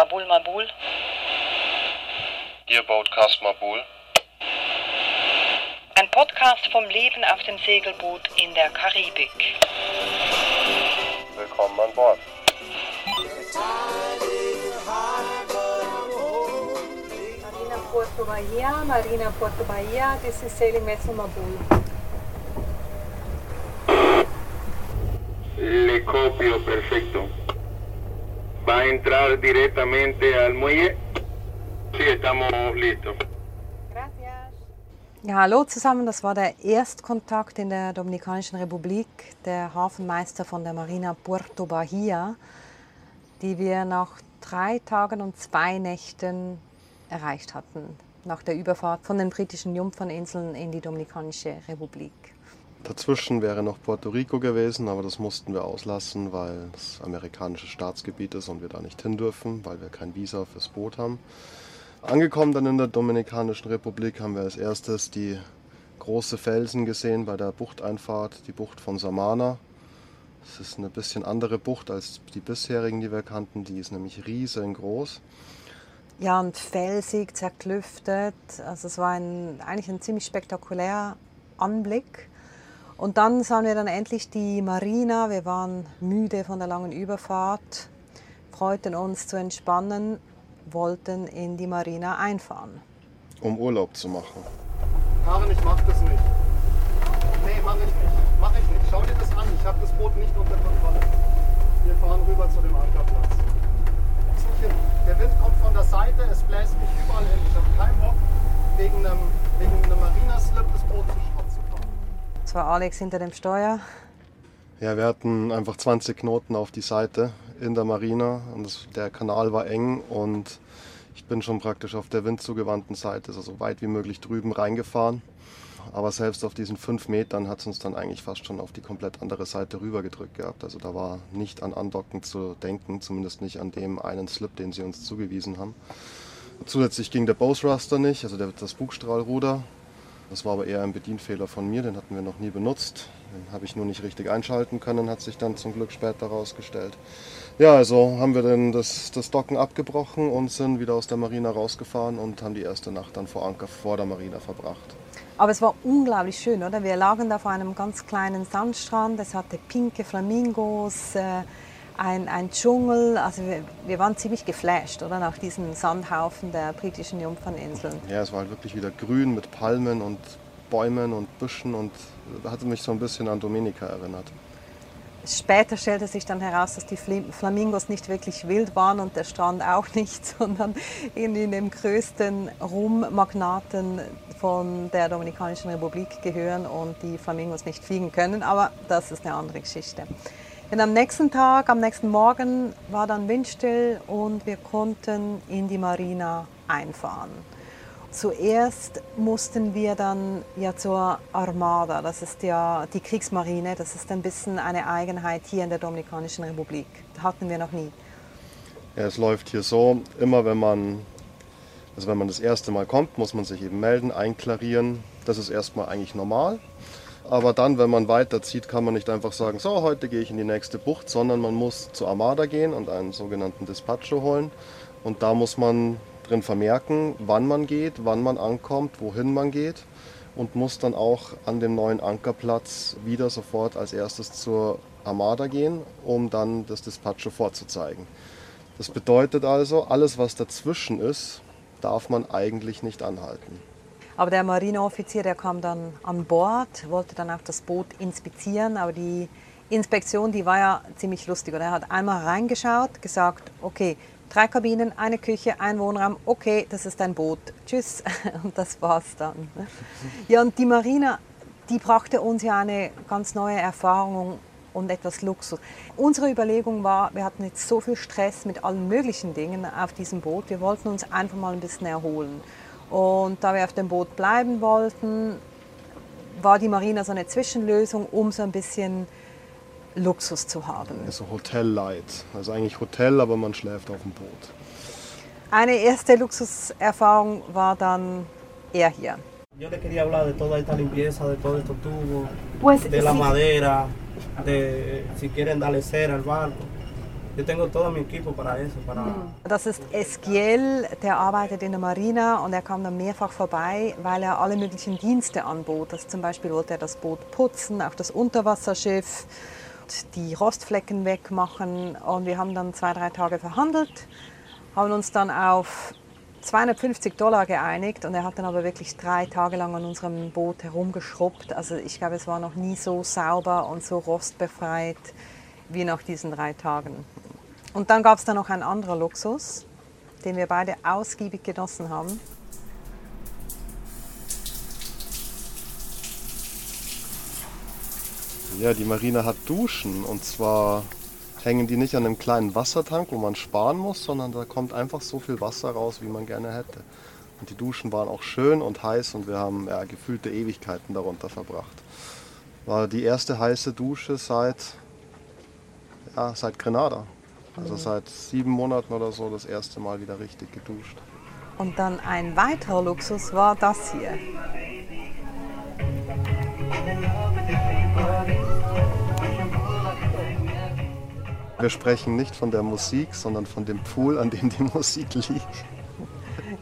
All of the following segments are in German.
Mabul Mabul. Ihr Boatcast Mabul. Ein Podcast vom Leben auf dem Segelboot in der Karibik. Willkommen an Bord. Marina Porto Bahia, Marina Porto Bahia, this is sailing vessel Mabul. Le copio, perfecto. ¿Va a entrar directamente al muelle? Sí, estamos listos. Gracias. Ja, hallo zusammen, das war der Erstkontakt in der Dominikanischen Republik, der Hafenmeister von der Marina Puerto Bahia, die wir nach drei Tagen und zwei Nächten erreicht hatten, nach der Überfahrt von den britischen Jungferninseln in die Dominikanische Republik. Dazwischen wäre noch Puerto Rico gewesen, aber das mussten wir auslassen, weil es amerikanisches Staatsgebiet ist und wir da nicht hin dürfen, weil wir kein Visa fürs Boot haben. Angekommen dann in der Dominikanischen Republik haben wir als erstes die große Felsen gesehen bei der Buchteinfahrt, die Bucht von Samana. Es ist eine bisschen andere Bucht als die bisherigen, die wir kannten. Die ist nämlich riesengroß. Ja, und felsig, zerklüftet. Also es war ein, eigentlich ein ziemlich spektakulärer Anblick. Und dann sahen wir dann endlich die Marina. Wir waren müde von der langen Überfahrt, freuten uns zu entspannen, wollten in die Marina einfahren. um Urlaub zu machen. Karin, ich mach das nicht. Nee, mach ich nicht. Mach ich nicht. Schau dir das an. Ich habe das Boot nicht unter Kontrolle. Wir fahren rüber zu dem Ankerplatz. Der Wind kommt von der Seite, es bläst mich überall hin. Ich habe keinen Bock, wegen einem, wegen einem Marina-Slip das Boot zu fahren. Es war Alex hinter dem Steuer. Ja, wir hatten einfach 20 Knoten auf die Seite in der Marina und das, der Kanal war eng und ich bin schon praktisch auf der windzugewandten Seite, also so weit wie möglich drüben reingefahren. Aber selbst auf diesen fünf Metern hat es uns dann eigentlich fast schon auf die komplett andere Seite rübergedrückt gehabt. Also da war nicht an Andocken zu denken, zumindest nicht an dem einen Slip, den sie uns zugewiesen haben. Zusätzlich ging der Bowthruster nicht, also das Bugstrahlruder. Das war aber eher ein Bedienfehler von mir, den hatten wir noch nie benutzt. Den habe ich nur nicht richtig einschalten können, hat sich dann zum Glück später herausgestellt. Ja, also haben wir dann das, das Docken abgebrochen und sind wieder aus der Marina rausgefahren und haben die erste Nacht dann vor Anker vor der Marina verbracht. Aber es war unglaublich schön, oder? Wir lagen da vor einem ganz kleinen Sandstrand. Es hatte pinke Flamingos, äh, ein, ein Dschungel. Also wir, wir waren ziemlich geflasht, oder? Nach diesem Sandhaufen der britischen Jungferninseln. Ja, es war halt wirklich wieder grün mit Palmen und Bäumen und Büschen und hatte mich so ein bisschen an Dominika erinnert. Später stellte sich dann heraus, dass die Flamingos nicht wirklich wild waren und der Strand auch nicht, sondern irgendwie dem größten Rummagnaten von der Dominikanischen Republik gehören und die Flamingos nicht fliegen können. Aber das ist eine andere Geschichte. Denn am nächsten Tag, am nächsten Morgen war dann windstill und wir konnten in die Marina einfahren. Zuerst mussten wir dann ja zur Armada, das ist ja die Kriegsmarine, das ist ein bisschen eine Eigenheit hier in der Dominikanischen Republik. Hatten wir noch nie. Ja, es läuft hier so, immer wenn man, also wenn man das erste Mal kommt, muss man sich eben melden, einklarieren. Das ist erstmal eigentlich normal. Aber dann, wenn man weiterzieht, kann man nicht einfach sagen, so, heute gehe ich in die nächste Bucht, sondern man muss zur Armada gehen und einen sogenannten Dispatcho holen. Und da muss man drin vermerken, wann man geht, wann man ankommt, wohin man geht und muss dann auch an dem neuen Ankerplatz wieder sofort als erstes zur Armada gehen, um dann das Dispatcho vorzuzeigen. Das bedeutet also, alles was dazwischen ist, darf man eigentlich nicht anhalten. Aber der Marineoffizier, der kam dann an Bord, wollte dann auch das Boot inspizieren, aber die Inspektion, die war ja ziemlich lustig. Und er hat einmal reingeschaut, gesagt, okay, drei Kabinen, eine Küche, ein Wohnraum, okay, das ist ein Boot, tschüss. Und das war's dann. Ja, und die Marina, die brachte uns ja eine ganz neue Erfahrung und etwas Luxus. Unsere Überlegung war, wir hatten jetzt so viel Stress mit allen möglichen Dingen auf diesem Boot, wir wollten uns einfach mal ein bisschen erholen. Und da wir auf dem Boot bleiben wollten, war die Marina so eine Zwischenlösung, um so ein bisschen Luxus zu haben. So Hotel Light. Also eigentlich Hotel, aber man schläft auf dem Boot. Eine erste Luxuserfahrung war dann er hier. Yo le quería hablar de toda esta limpieza, de todos estos tubos, Pues de la sí. madera, de si quieren darle cera al barco. Yo tengo todo mi equipo para eso, para... Das ist Esquiel, der arbeitet in der Marina und er kam dann mehrfach vorbei, weil er alle möglichen Dienste anbot. Also zum Beispiel wollte er das Boot putzen, auch das Unterwasserschiff, die Rostflecken wegmachen und wir haben dann zwei, drei Tage verhandelt, haben uns dann auf 250 Dollar geeinigt und er hat dann aber wirklich drei Tage lang an unserem Boot herumgeschrubbt. Also ich glaube, es war noch nie so sauber und so rostbefreit wie nach diesen drei Tagen. Und dann gab es dann noch einen anderen Luxus, den wir beide ausgiebig genossen haben. Ja, die Marine hat Duschen und zwar hängen die nicht an einem kleinen Wassertank, wo man sparen muss, sondern da kommt einfach so viel Wasser raus, wie man gerne hätte. Und die Duschen waren auch schön und heiß und wir haben ja, gefühlte Ewigkeiten darunter verbracht. War die erste heiße Dusche seit, ja, seit Grenada. Also seit sieben Monaten oder so das erste Mal wieder richtig geduscht. Und dann ein weiterer Luxus war das hier. Wir sprechen nicht von der Musik, sondern von dem Pool, an dem die Musik liegt.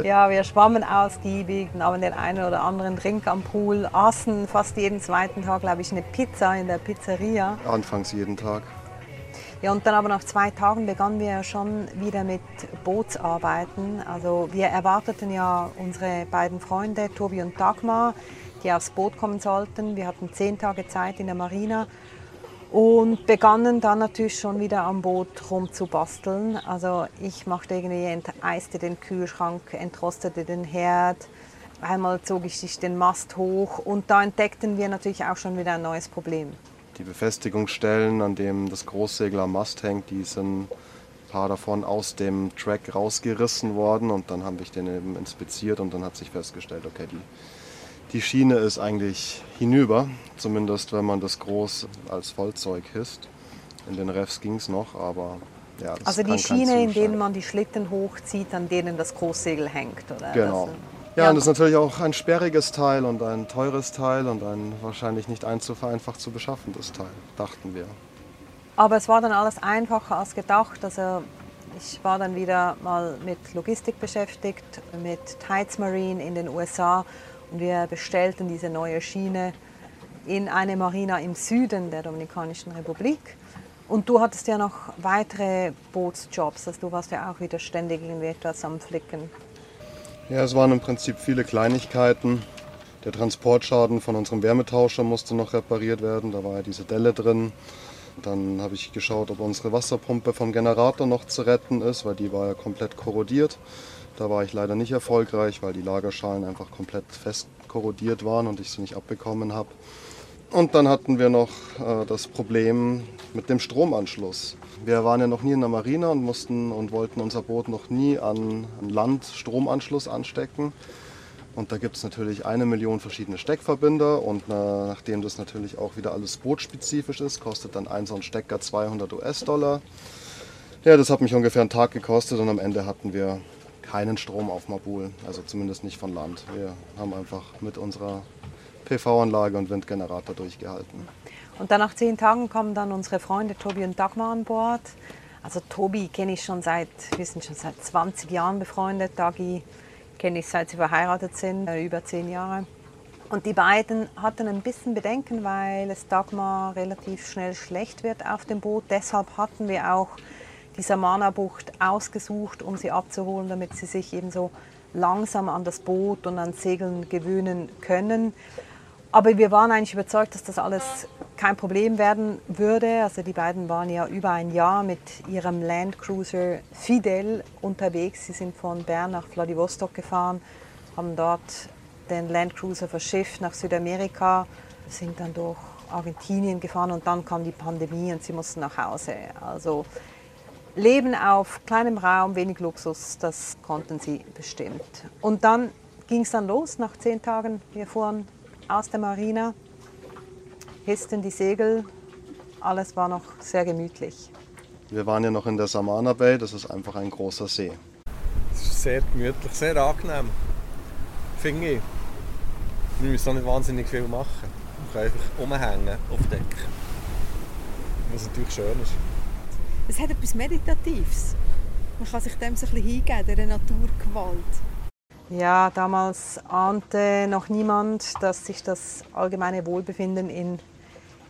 Ja, wir schwammen ausgiebig, nahmen den einen oder anderen Drink am Pool, aßen fast jeden zweiten Tag, glaube ich, eine Pizza in der Pizzeria. Anfangs jeden Tag. Ja, und dann aber nach zwei Tagen begannen wir schon wieder mit Bootsarbeiten. Also wir erwarteten ja unsere beiden Freunde, Tobi und Dagmar, die aufs Boot kommen sollten. Wir hatten zehn Tage Zeit in der Marina und begannen dann natürlich schon wieder am Boot rumzubasteln. Also ich machte irgendwie, enteiste den Kühlschrank, entrostete den Herd. Einmal zog ich sich den Mast hoch und da entdeckten wir natürlich auch schon wieder ein neues Problem. Die Befestigungsstellen, an dem das Großsegel am Mast hängt, die sind ein paar davon aus dem Track rausgerissen worden und dann habe ich den eben inspiziert und dann hat sich festgestellt, okay, die, die Schiene ist eigentlich hinüber, zumindest wenn man das groß als Vollzeug hisst. In den Refs ging es noch, aber ja, das Also die Schiene, in denen man die Schlitten hochzieht, an denen das Großsegel hängt, oder? Genau. Ja, Ja. und das ist natürlich auch ein sperriges Teil und ein teures Teil und ein wahrscheinlich nicht ein zu vereinfacht zu beschaffendes Teil, dachten wir. Aber es war dann alles einfacher als gedacht. Also ich war dann wieder mal mit Logistik beschäftigt, mit Tides Marine in den USA und wir bestellten diese neue Schiene in eine Marina im Süden der Dominikanischen Republik. Und du hattest ja noch weitere Bootsjobs, also du warst ja auch wieder ständig irgendwie etwas am Flicken. Ja, es waren im Prinzip viele Kleinigkeiten. Der Transportschaden von unserem Wärmetauscher musste noch repariert werden, da war ja diese Delle drin. Dann habe ich geschaut, ob unsere Wasserpumpe vom Generator noch zu retten ist, weil die war ja komplett korrodiert. Da war ich leider nicht erfolgreich, weil die Lagerschalen einfach komplett fest korrodiert waren und ich sie nicht abbekommen habe. Und dann hatten wir noch äh, das Problem mit dem Stromanschluss. Wir waren ja noch nie in der Marina und mussten und wollten unser Boot noch nie an, an Land Stromanschluss anstecken. Und da gibt es natürlich eine Million verschiedene Steckverbinder und äh, nachdem das natürlich auch wieder alles bootspezifisch ist, kostet dann ein so ein Stecker 200 US-Dollar. Ja, das hat mich ungefähr einen Tag gekostet und am Ende hatten wir keinen Strom auf Mabul, also zumindest nicht von Land. Wir haben einfach mit unserer PV-Anlage und Windgenerator durchgehalten. Und dann nach zehn Tagen kommen dann unsere Freunde Tobi und Dagmar an Bord. Also Tobi kenne ich schon seit, wir sind schon seit 20 Jahren befreundet. Dagi kenne ich seit sie verheiratet sind, äh, über zehn Jahre. Und die beiden hatten ein bisschen Bedenken, weil es Dagmar relativ schnell schlecht wird auf dem Boot. Deshalb hatten wir auch die Samana-Bucht ausgesucht, um sie abzuholen, damit sie sich eben so langsam an das Boot und an Segeln gewöhnen können. Aber wir waren eigentlich überzeugt, dass das alles kein Problem werden würde. Also die beiden waren ja über ein Jahr mit ihrem Landcruiser Fidel unterwegs. Sie sind von Bern nach Vladivostok gefahren, haben dort den Landcruiser verschifft nach Südamerika, sind dann durch Argentinien gefahren und dann kam die Pandemie und sie mussten nach Hause. Also Leben auf kleinem Raum, wenig Luxus, das konnten sie bestimmt. Und dann ging es dann los nach zehn Tagen. Wir fuhren aus der Marina, hissten die Segel, alles war noch sehr gemütlich. Wir waren ja noch in der Samana Bay, das ist einfach ein großer See. Es ist sehr gemütlich, sehr angenehm. Finde ich. Wir müssen auch nicht wahnsinnig viel machen. Wir können einfach rumhängen auf Deck. Was natürlich schön ist. Es hat etwas Meditatives. Man kann sich dem so ein bisschen hingeben, dieser Naturgewalt. Ja, damals ahnte noch niemand, dass sich das allgemeine Wohlbefinden in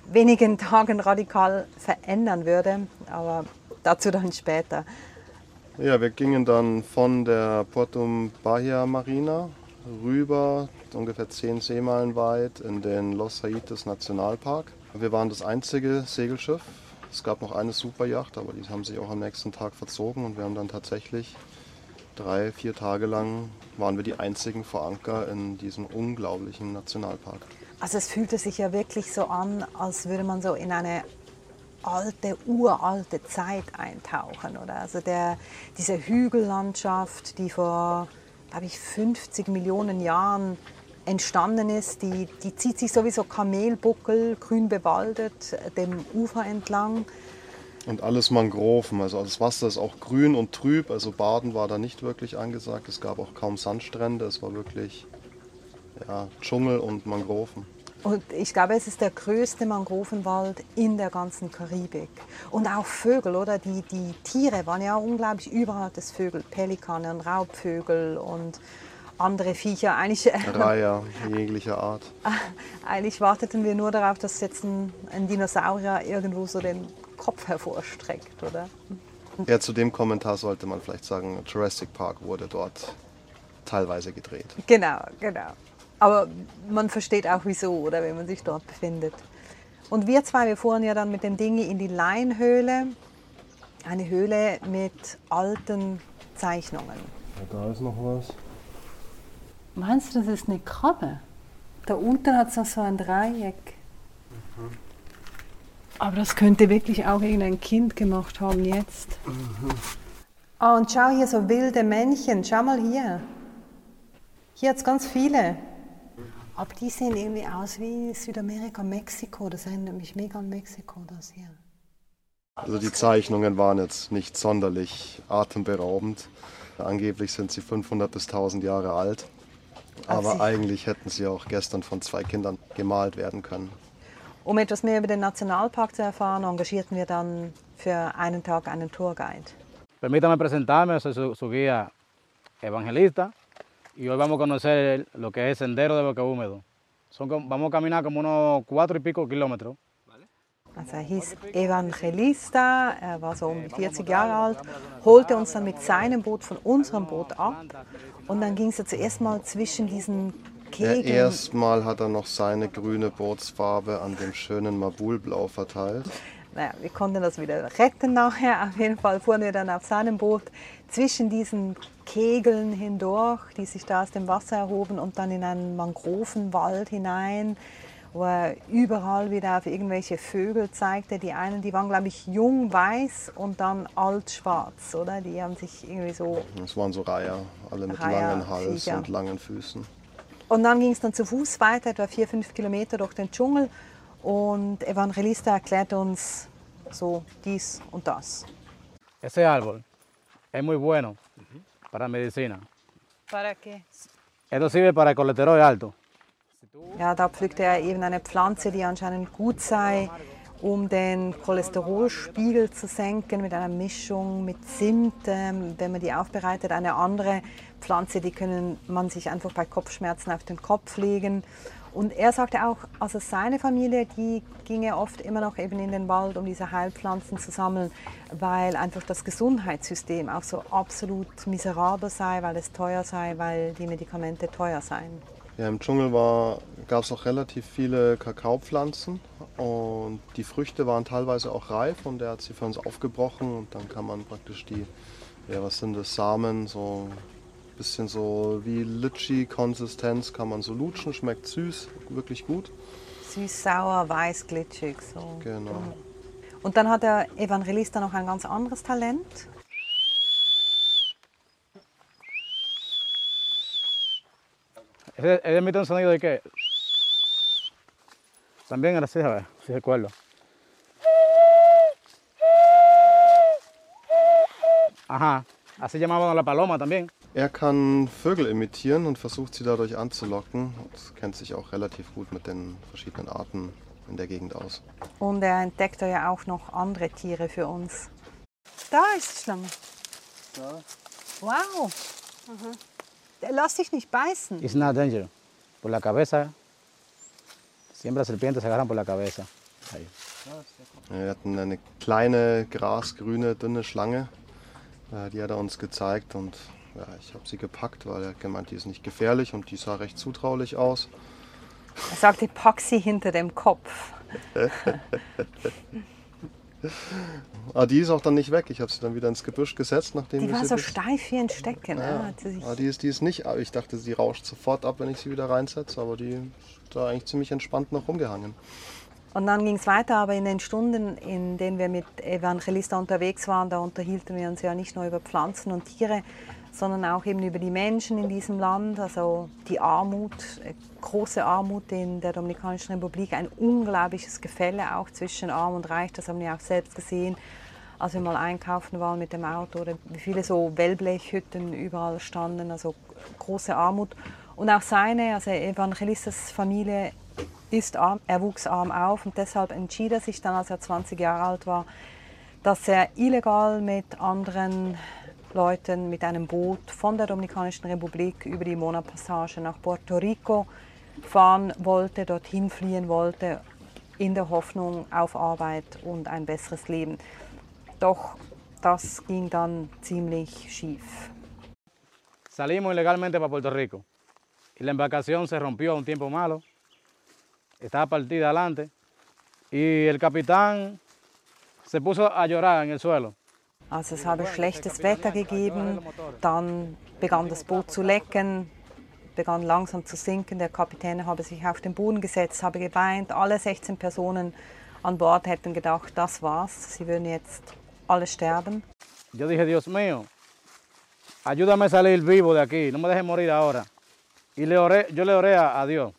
wenigen Tagen radikal verändern würde, aber dazu dann später. Ja, wir gingen dann von der Portum Bahia Marina rüber, ungefähr 10 Seemeilen weit, in den Los Haites Nationalpark. Wir waren das einzige Segelschiff. Es gab noch eine Superjacht, aber die haben sich auch am nächsten Tag verzogen und wir haben dann tatsächlich drei, vier Tage lang waren wir die einzigen vor Anker in diesem unglaublichen Nationalpark. Also es fühlte sich ja wirklich so an, als würde man so in eine alte, uralte Zeit eintauchen. Oder? Also der, diese Hügellandschaft, die vor, glaube ich, 50 Millionen Jahren entstanden ist, die, die zieht sich sowieso Kamelbuckel, grün bewaldet, dem Ufer entlang. Und alles Mangroven, also das Wasser ist auch grün und trüb, also Baden war da nicht wirklich angesagt. Es gab auch kaum Sandstrände, es war wirklich ja, Dschungel und Mangroven. Und ich glaube, es ist der größte Mangrovenwald in der ganzen Karibik. Und auch Vögel, oder? Die, die Tiere waren ja unglaublich überall das Vögel, Pelikane und Raubvögel und andere Viecher. Eigentlich, Reiher jeglicher Art. eigentlich warteten wir nur darauf, dass jetzt ein, ein Dinosaurier irgendwo so den Kopf hervorstreckt, oder? Ja, zu dem Kommentar sollte man vielleicht sagen, Jurassic Park wurde dort teilweise gedreht. Genau, genau. Aber man versteht auch wieso, oder wenn man sich dort befindet. Und wir zwei, wir fuhren ja dann mit dem Ding in die Leinhöhle. Eine Höhle mit alten Zeichnungen. Ja, da ist noch was. Meinst du, das ist eine Krabbe? Da unten hat es noch so ein Dreieck. Mhm. Aber das könnte wirklich auch irgendein Kind gemacht haben jetzt. Mhm. Ah, und schau hier so wilde Männchen. Schau mal hier. Hier hat es ganz viele. Aber die sehen irgendwie aus wie Südamerika, Mexiko. Das erinnert mich mega an Mexiko, das hier. Also die Zeichnungen waren jetzt nicht sonderlich atemberaubend. Angeblich sind sie 500 bis 1000 Jahre alt. Aber eigentlich hätten sie auch gestern von zwei Kindern gemalt werden können. Um etwas mehr über den Nationalpark zu erfahren, engagierten wir dann für einen Tag einen Tourguide. Permítame presentarme, soy su, su guía evangelista y hoy vamos a conocer lo que es el Sendero de Boca Húmedo. Son, vamos a caminar como unos cuatro y pico kilómetros. Also er hieß Evangelista, er war so um die 40 Jahre alt, holte uns dann mit seinem Boot von unserem Boot ab und dann ging es ja zuerst mal zwischen diesen Kegeln. Ja, erstmal hat er noch seine grüne Bootsfarbe an dem schönen Mabulblau verteilt. Naja, wir konnten das wieder retten nachher. Auf jeden Fall fuhren wir dann auf seinem Boot zwischen diesen Kegeln hindurch, die sich da aus dem Wasser erhoben und dann in einen Mangrovenwald hinein wo er überall wieder auf irgendwelche Vögel zeigte. Die einen, die waren, glaube ich, jung weiß und dann alt schwarz, oder? Die haben sich irgendwie so. Das waren so Reiher, alle mit Reiher, langen Hals Viecher. und langen Füßen. Und dann ging es dann zu Fuß weiter, etwa vier, fünf Kilometer durch den Dschungel. Und Evangelista erklärt uns so dies und das. Ese árbol es muy bueno para medicina. ¿Para qué? Esto sirve para el colesterol alto. Ja, da pflückte er eben eine Pflanze, die anscheinend gut sei, um den Cholesterolspiegel zu senken mit einer Mischung mit Zimt, ähm, wenn man die aufbereitet. Eine andere Pflanze, die können man sich einfach bei Kopfschmerzen auf den Kopf legen. Und er sagte auch, also seine Familie, die ginge oft immer noch eben in den Wald, um diese Heilpflanzen zu sammeln, weil einfach das Gesundheitssystem auch so absolut miserabel sei, weil es teuer sei, weil die Medikamente teuer seien. Ja, Im Dschungel gab es auch relativ viele Kakaopflanzen und die Früchte waren teilweise auch reif und er hat sie für uns aufgebrochen und dann kann man praktisch die, ja was sind das, Samen, so bisschen so wie Litschi-Konsistenz kann man so lutschen, schmeckt süß, wirklich gut. Süß, sauer, weiß, glitschig. So. Genau. Und dann hat der Evangelista noch ein ganz anderes Talent. Él emite un sonido de que. También a ver, si recuerdo. Ajá, así llamaban a la paloma también. Er kann Vögel imitieren und versucht sie dadurch anzulocken. Und kennt sich auch relativ gut mit den verschiedenen Arten in der Gegend aus. Und er entdeckte ja auch noch andere Tiere für uns. Da ist die Schlange. Da. Wow. Lass dich nicht beißen. It's not dangerous. Por la cabeza, siempre las serpientes se agarran por la cabeza. Ahí. Wir hatten eine kleine, grasgrüne, dünne Schlange. Äh, Die hat er uns gezeigt und ja, ich habe sie gepackt, weil er hat gemeint, die ist nicht gefährlich und die sah recht zutraulich aus. Er sagte, pack sie hinter dem Kopf. Aber die ist auch dann nicht weg. Ich habe sie dann wieder ins Gebüsch gesetzt, nachdem Die war sie so steif wie ein Stecken. Ja, Ja. Aber die ist, die ist nicht, aber ich dachte, sie rauscht sofort ab, wenn ich sie wieder reinsetze, aber die ist da eigentlich ziemlich entspannt noch rumgehangen. Und dann ging es weiter, aber in den Stunden, in denen wir mit Evangelista unterwegs waren, da unterhielten wir uns ja nicht nur über Pflanzen und Tiere, sondern auch eben über die Menschen in diesem Land, also die Armut, äh, große Armut in der Dominikanischen Republik, ein unglaubliches Gefälle auch zwischen Arm und Reich, das haben wir auch selbst gesehen, als wir mal einkaufen waren mit dem Auto oder wie viele so Wellblechhütten überall standen, also große Armut. Und auch seine, also Evangelistas Familie ist arm, er wuchs arm auf und deshalb entschied er sich dann, als er 20 Jahre alt war, dass er illegal mit anderen Leuten mit einem Boot von der Dominikanischen Republik über die Mona-Passage nach Puerto Rico fahren wollte, dorthin fliehen wollte, in der Hoffnung auf Arbeit und ein besseres Leben. Doch das ging dann ziemlich schief. Salimos ilegalmente para Puerto Rico y la embarcación se rompió a un tiempo malo, estaba partida adelante y el capitán se puso a llorar en el suelo. Also es habe schlechtes Wetter gegeben, dann begann das Boot zu lecken, begann langsam zu sinken. Der Kapitän habe sich auf den Boden gesetzt, habe geweint. Alle 16 Personen an Bord hätten gedacht, das war's, sie würden jetzt alle sterben. Yo dije, Dios mío, ayúdame a salir vivo de aquí, no me dejes morir ahora. Y le oré, yo le oré a, a Dios.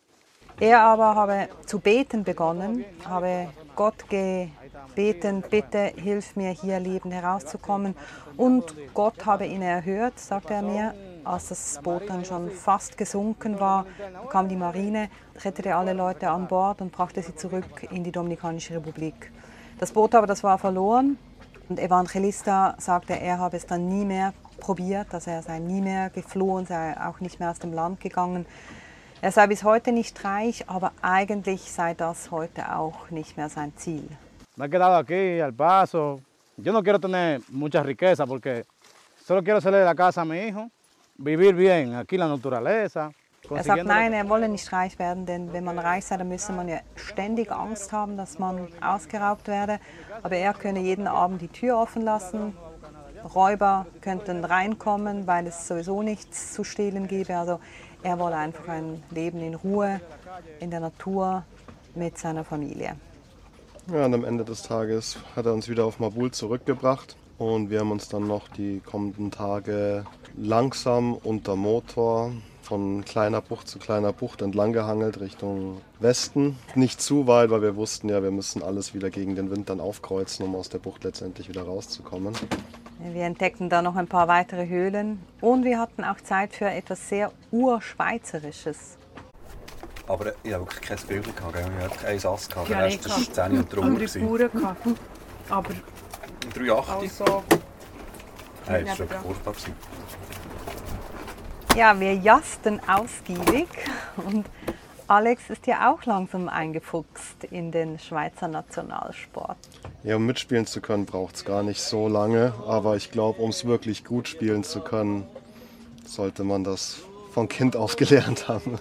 Er aber habe zu beten begonnen, habe Gott gebeten, bitte hilf mir hier lebend herauszukommen. Und Gott habe ihn erhört, sagte er mir. Als das Boot dann schon fast gesunken war, kam die Marine, rettete alle Leute an Bord und brachte sie zurück in die Dominikanische Republik. Das Boot aber, das war verloren. Und Evangelista sagte, er habe es dann nie mehr probiert, also er sei nie mehr geflohen, sei auch nicht mehr aus dem Land gegangen. Er sei bis heute nicht reich, aber eigentlich sei das heute auch nicht mehr sein Ziel. Me he quedado aquí al paso. Yo no quiero tener mucha riqueza porque solo quiero hacerle la casa a mi hijo, vivir bien aquí la naturaleza. Er sagt, nein, er wolle nicht reich werden, denn wenn man reich sei, dann müsse man ja ständig Angst haben, dass man ausgeraubt werde. Aber er könne jeden Abend die Tür offen lassen. Räuber könnten reinkommen, weil es sowieso nichts zu stehlen gäbe. Also er wolle einfach ein Leben in Ruhe, in der Natur mit seiner Familie. Ja, und am Ende des Tages hat er uns wieder auf Mabul zurückgebracht und wir haben uns dann noch die kommenden Tage langsam unter Motor von kleiner Bucht zu kleiner Bucht entlang gehangelt Richtung Westen. Nicht zu weit, weil wir wussten ja, wir müssen alles wieder gegen den Wind dann aufkreuzen, um aus der Bucht letztendlich wieder rauszukommen. Wir entdeckten da noch ein paar weitere Höhlen und wir hatten auch Zeit für etwas sehr Urschweizerisches. Aber ich habe wirklich kein Bild gehabt, gell? ich hatte einen Sass gehabt, der Rest war 10 und drunter. andere gewesen. Bauern gehabt. Aber 3,80. also, Hey, das war nebenan. furchtbar. Ja, wir jasten ausgiebig und Alex ist ja auch langsam eingefuchst in den Schweizer Nationalsport. Ja, um mitspielen zu können, braucht es gar nicht so lange. Aber ich glaube, um es wirklich gut spielen zu können, sollte man das von Kind auf gelernt haben.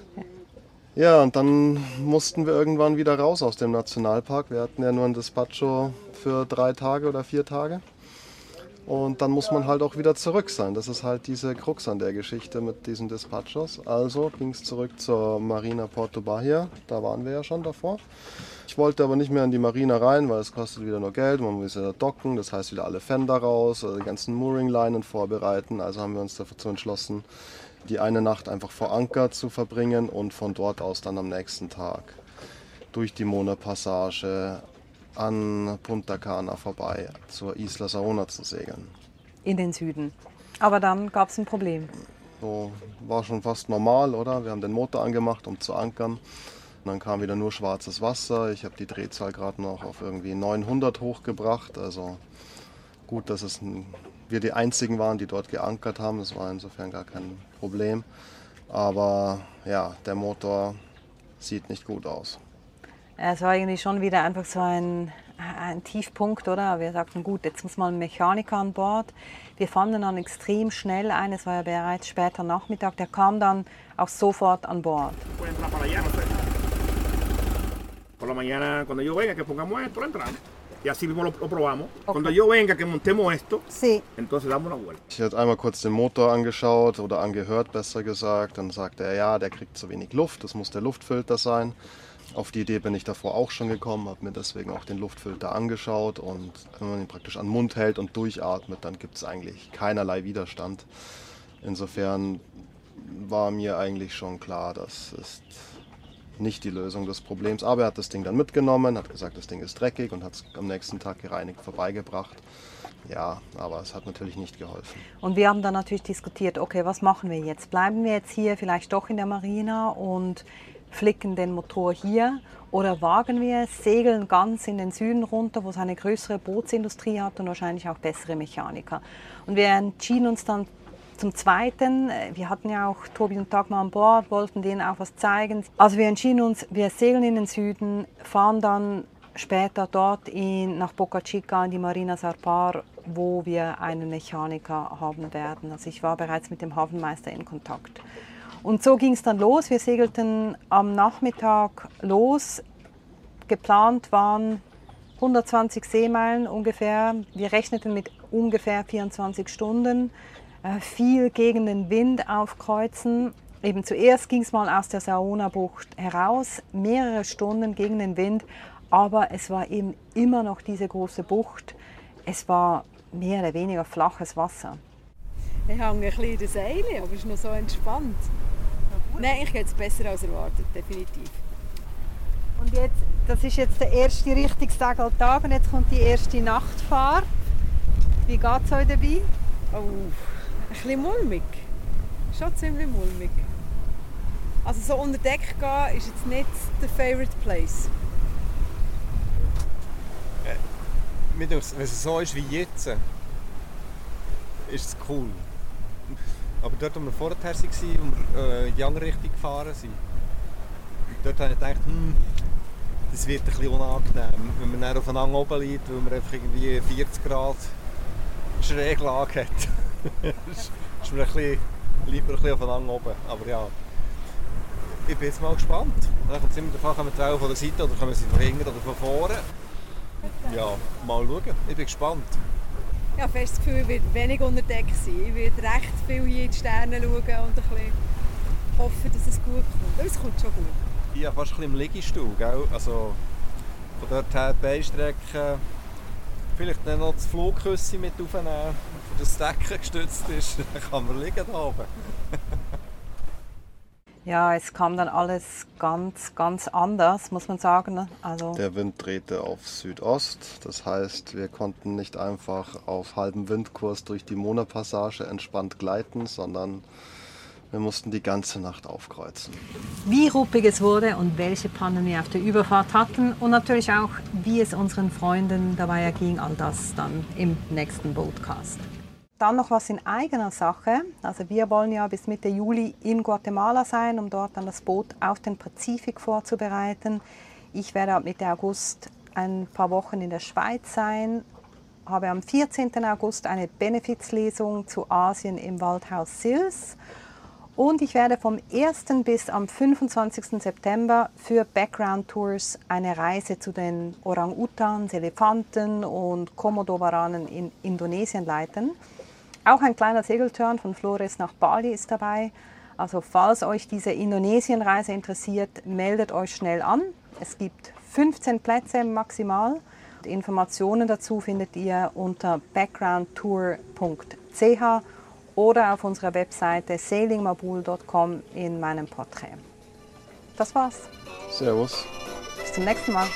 Ja, und dann mussten wir irgendwann wieder raus aus dem Nationalpark. Wir hatten ja nur ein Despacho für drei Tage oder vier Tage. Und dann muss man halt auch wieder zurück sein. Das ist halt diese Krux an der Geschichte mit diesen Despachos. Also ging es zurück zur Marina Porto Bahia. Da waren wir ja schon davor. Ich wollte aber nicht mehr in die Marina rein, weil es kostet wieder nur Geld. Man muss ja docken, das heißt wieder alle Fender raus, also die ganzen Mooring-Leinen vorbereiten. Also haben wir uns dazu entschlossen, die eine Nacht einfach vor Anker zu verbringen und von dort aus dann am nächsten Tag durch die Mona-Passage an Punta Cana vorbei zur Isla Saona zu segeln. In den Süden. Aber dann gab es ein Problem. So war schon fast normal, oder? Wir haben den Motor angemacht, um zu ankern. Und dann kam wieder nur schwarzes Wasser. Ich habe die Drehzahl gerade noch auf irgendwie 900 hochgebracht. Also gut, dass es ein, wir die einzigen waren, die dort geankert haben. Das war insofern gar kein Problem. Aber ja, der Motor sieht nicht gut aus. Es war irgendwie schon wieder einfach so ein, ein Tiefpunkt, oder? Wir sagten, gut, jetzt muss mal ein Mechaniker an Bord. Wir fanden dann extrem schnell einen, es war ja bereits später Nachmittag, der kam dann auch sofort an Bord. Por la mañana, cuando yo venga, que pongamos esto, lo entramos. Y así mismo lo, lo probamos. Cuando yo venga, que montemos esto, sí. entonces damos una vuelta. Ich hatte einmal kurz den Motor angeschaut oder angehört, besser gesagt. Dann sagte er, ja, der kriegt zu wenig Luft, das muss der Luftfilter sein. Auf die Idee bin ich davor auch schon gekommen, habe mir deswegen auch den Luftfilter angeschaut und wenn man ihn praktisch an den Mund hält und durchatmet, dann gibt es eigentlich keinerlei Widerstand. Insofern war mir eigentlich schon klar, das ist nicht die Lösung des Problems. Aber er hat das Ding dann mitgenommen, hat gesagt, das Ding ist dreckig und hat es am nächsten Tag gereinigt vorbeigebracht. Ja, aber es hat natürlich nicht geholfen. Und wir haben dann natürlich diskutiert, okay, was machen wir jetzt? Bleiben wir jetzt hier vielleicht doch in der Marina und flicken den Motor hier oder wagen wir segeln ganz in den Süden runter, wo es eine größere Bootsindustrie hat und wahrscheinlich auch bessere Mechaniker. Und wir entschieden uns dann zum Zweiten, wir hatten ja auch Tobi und Dagmar an Bord, wollten denen auch was zeigen. Also wir entschieden uns, wir segeln in den Süden, fahren dann später dort in, nach Boca Chica in die Marina Sarpar, wo wir einen Mechaniker haben werden. Also ich war bereits mit dem Hafenmeister in Kontakt. Und so ging es dann los. Wir segelten am Nachmittag los. Geplant waren 120 Seemeilen ungefähr. Wir rechneten mit ungefähr 24 Stunden. Äh, viel gegen den Wind aufkreuzen. Eben zuerst ging es mal aus der Saona-Bucht heraus, mehrere Stunden gegen den Wind, aber es war eben immer noch diese große Bucht. Es war mehr oder weniger flaches Wasser. Ich hänge ein bisschen in den Seilen, aber es ist noch so entspannt. Nein, ich gehe jetzt besser als erwartet, definitiv. Und jetzt, das ist jetzt der erste richtige Segeltag und jetzt kommt die erste Nachtfahrt. Wie geht es euch dabei? Oh, ein bisschen mulmig. Schon ziemlich mulmig. Also so unter Deck gehen ist jetzt nicht der favorite place. Äh, wenn es so ist wie jetzt, ist es cool. Aber dort, wo wir vorher waren, und äh, in die andere Richtung gefahren sind, dort habe ich gedacht, hm, das wird ein bisschen unangenehm, wenn man dann aufeinander oben liegt, weil man einfach irgendwie 40 Grad Schräglage hat. ist, ist mir ein bisschen, lieber ein aufeinander oben. Aber ja, ich bin jetzt mal gespannt. Dann kommt es immer davon, kommen wir von der Seite oder kommen sie von hinten oder von vorne. Ja, mal schauen. Ich bin gespannt. Ich habe das Gefühl, ich werde wenig unter Deck sein. Ich werde recht viel hier in die Sterne schauen und ein bisschen hoffen, dass es gut kommt. Aber es kommt schon gut. Ich habe fast ein bisschen im Liegestuhl. Also von dort her die Beinstrecke. Vielleicht dann noch das Flugküsse mit aufnehmen, das Decken gestützt ist. Dann kann man liegen da oben. Ja, es kam dann alles ganz, ganz anders, muss man sagen. ne? Also Der Wind drehte auf Südost, das heißt, wir konnten nicht einfach auf halbem Windkurs durch die Mona-Passage entspannt gleiten, sondern wir mussten die ganze Nacht aufkreuzen. wie ruppig es wurde und welche Pannen wir auf der Überfahrt hatten und natürlich auch, wie es unseren Freunden dabei erging, all das dann im nächsten Boatcast. Dann noch was in eigener Sache. Also wir wollen ja bis Mitte Juli in Guatemala sein, um dort dann das Boot auf den Pazifik vorzubereiten. Ich werde ab Mitte August ein paar Wochen in der Schweiz sein, habe am 14. August eine Benefizlesung zu Asien im Waldhaus Sils. Und ich werde vom 1. bis am 25. September für Background Tours eine Reise zu den Orang-Utans, Elefanten und Komodo-Waranen in Indonesien leiten. Auch ein kleiner Segeltörn von Flores nach Bali ist dabei. Also falls euch diese Indonesien-Reise interessiert, meldet euch schnell an. Es gibt 15 Plätze maximal. Die Informationen dazu findet ihr unter backgroundtour.ch oder auf unserer Webseite sailingmabul.com in meinem Porträt. Das war's. Servus. Bis zum nächsten Mal.